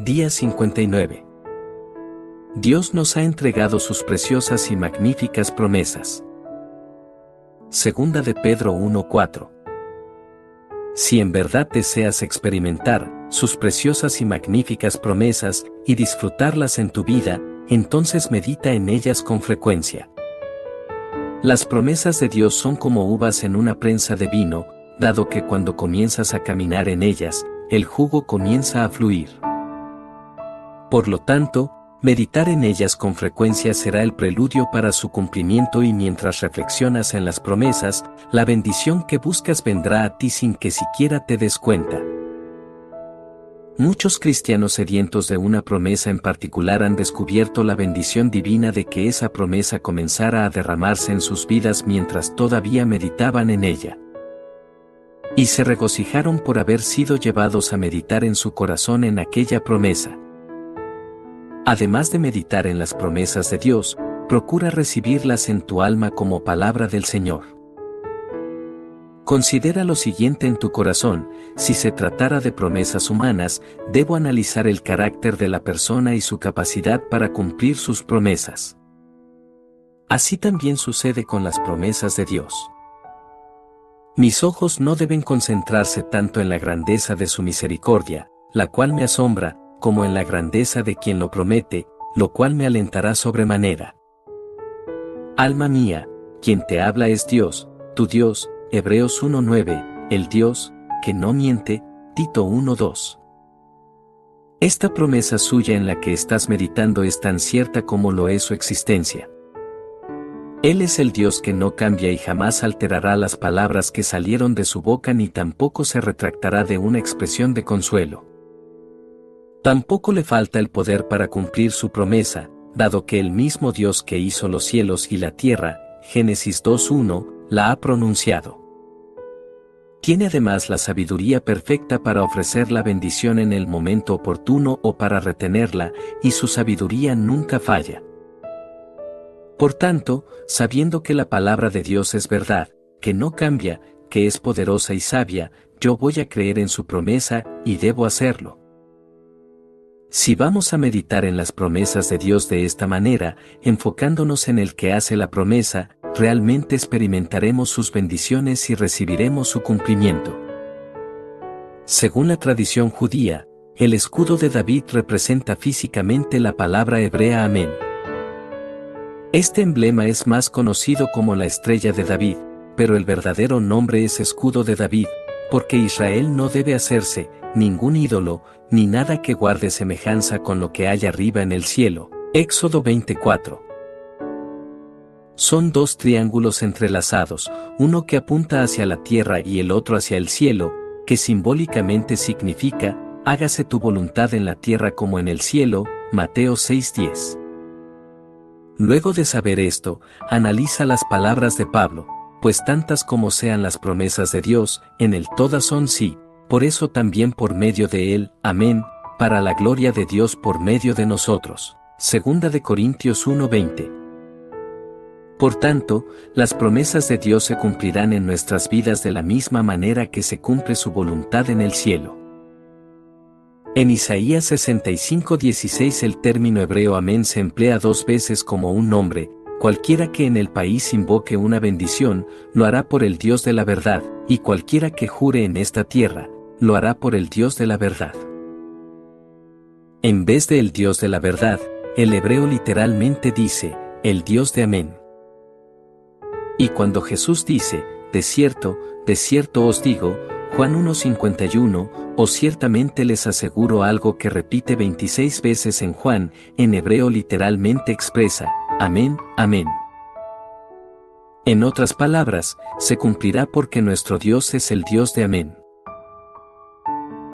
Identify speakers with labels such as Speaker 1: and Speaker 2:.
Speaker 1: Día 59. Dios nos ha entregado sus preciosas y magníficas promesas. Segunda de Pedro 1:4. Si en verdad deseas experimentar sus preciosas y magníficas promesas y disfrutarlas en tu vida, entonces medita en ellas con frecuencia. Las promesas de Dios son como uvas en una prensa de vino, dado que cuando comienzas a caminar en ellas, el jugo comienza a fluir. Por lo tanto, meditar en ellas con frecuencia será el preludio para su cumplimiento y mientras reflexionas en las promesas, la bendición que buscas vendrá a ti sin que siquiera te des cuenta. Muchos cristianos sedientos de una promesa en particular han descubierto la bendición divina de que esa promesa comenzara a derramarse en sus vidas mientras todavía meditaban en ella. Y se regocijaron por haber sido llevados a meditar en su corazón en aquella promesa. Además de meditar en las promesas de Dios, procura recibirlas en tu alma como palabra del Señor. Considera lo siguiente en tu corazón, si se tratara de promesas humanas, debo analizar el carácter de la persona y su capacidad para cumplir sus promesas. Así también sucede con las promesas de Dios. Mis ojos no deben concentrarse tanto en la grandeza de su misericordia, la cual me asombra, como en la grandeza de quien lo promete, lo cual me alentará sobremanera. Alma mía, quien te habla es Dios, tu Dios, Hebreos 1.9, el Dios, que no miente, Tito 1.2. Esta promesa suya en la que estás meditando es tan cierta como lo es su existencia. Él es el Dios que no cambia y jamás alterará las palabras que salieron de su boca ni tampoco se retractará de una expresión de consuelo. Tampoco le falta el poder para cumplir su promesa, dado que el mismo Dios que hizo los cielos y la tierra, Génesis 2.1, la ha pronunciado. Tiene además la sabiduría perfecta para ofrecer la bendición en el momento oportuno o para retenerla, y su sabiduría nunca falla. Por tanto, sabiendo que la palabra de Dios es verdad, que no cambia, que es poderosa y sabia, yo voy a creer en su promesa, y debo hacerlo. Si vamos a meditar en las promesas de Dios de esta manera, enfocándonos en el que hace la promesa, realmente experimentaremos sus bendiciones y recibiremos su cumplimiento. Según la tradición judía, el escudo de David representa físicamente la palabra hebrea Amén. Este emblema es más conocido como la estrella de David, pero el verdadero nombre es escudo de David, porque Israel no debe hacerse, ningún ídolo, ni nada que guarde semejanza con lo que hay arriba en el cielo. Éxodo 24. Son dos triángulos entrelazados, uno que apunta hacia la tierra y el otro hacia el cielo, que simbólicamente significa, hágase tu voluntad en la tierra como en el cielo, Mateo 6:10. Luego de saber esto, analiza las palabras de Pablo, pues tantas como sean las promesas de Dios, en él todas son sí, por eso también por medio de él, amén, para la gloria de Dios por medio de nosotros. Segunda de Corintios 1:20. Por tanto, las promesas de Dios se cumplirán en nuestras vidas de la misma manera que se cumple su voluntad en el cielo. En Isaías 65:16 el término hebreo amén se emplea dos veces como un nombre, cualquiera que en el país invoque una bendición, lo hará por el Dios de la verdad, y cualquiera que jure en esta tierra, lo hará por el Dios de la verdad. En vez de el Dios de la verdad, el hebreo literalmente dice, el Dios de amén. Y cuando Jesús dice, de cierto, de cierto os digo, Juan 1.51, o ciertamente les aseguro algo que repite 26 veces en Juan, en hebreo literalmente expresa, amén, amén. En otras palabras, se cumplirá porque nuestro Dios es el Dios de amén.